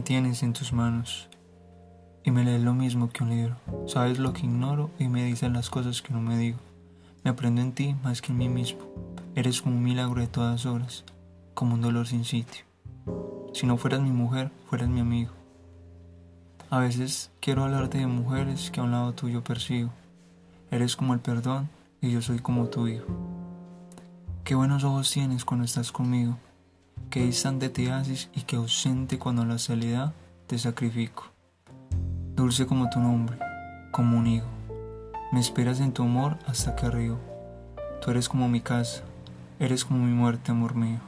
tienes en tus manos y me lees lo mismo que un libro. Sabes lo que ignoro y me dices las cosas que no me digo. Me aprendo en ti más que en mí mismo. Eres como un milagro de todas horas, como un dolor sin sitio. Si no fueras mi mujer, fueras mi amigo. A veces quiero hablarte de mujeres que a un lado tuyo persigo. Eres como el perdón y yo soy como tu hijo. Qué buenos ojos tienes cuando estás conmigo. Qué distante te haces y qué ausente cuando la soledad te sacrifico. Dulce como tu nombre, como un hijo. Me esperas en tu amor hasta que río. Tú eres como mi casa, eres como mi muerte, amor mío.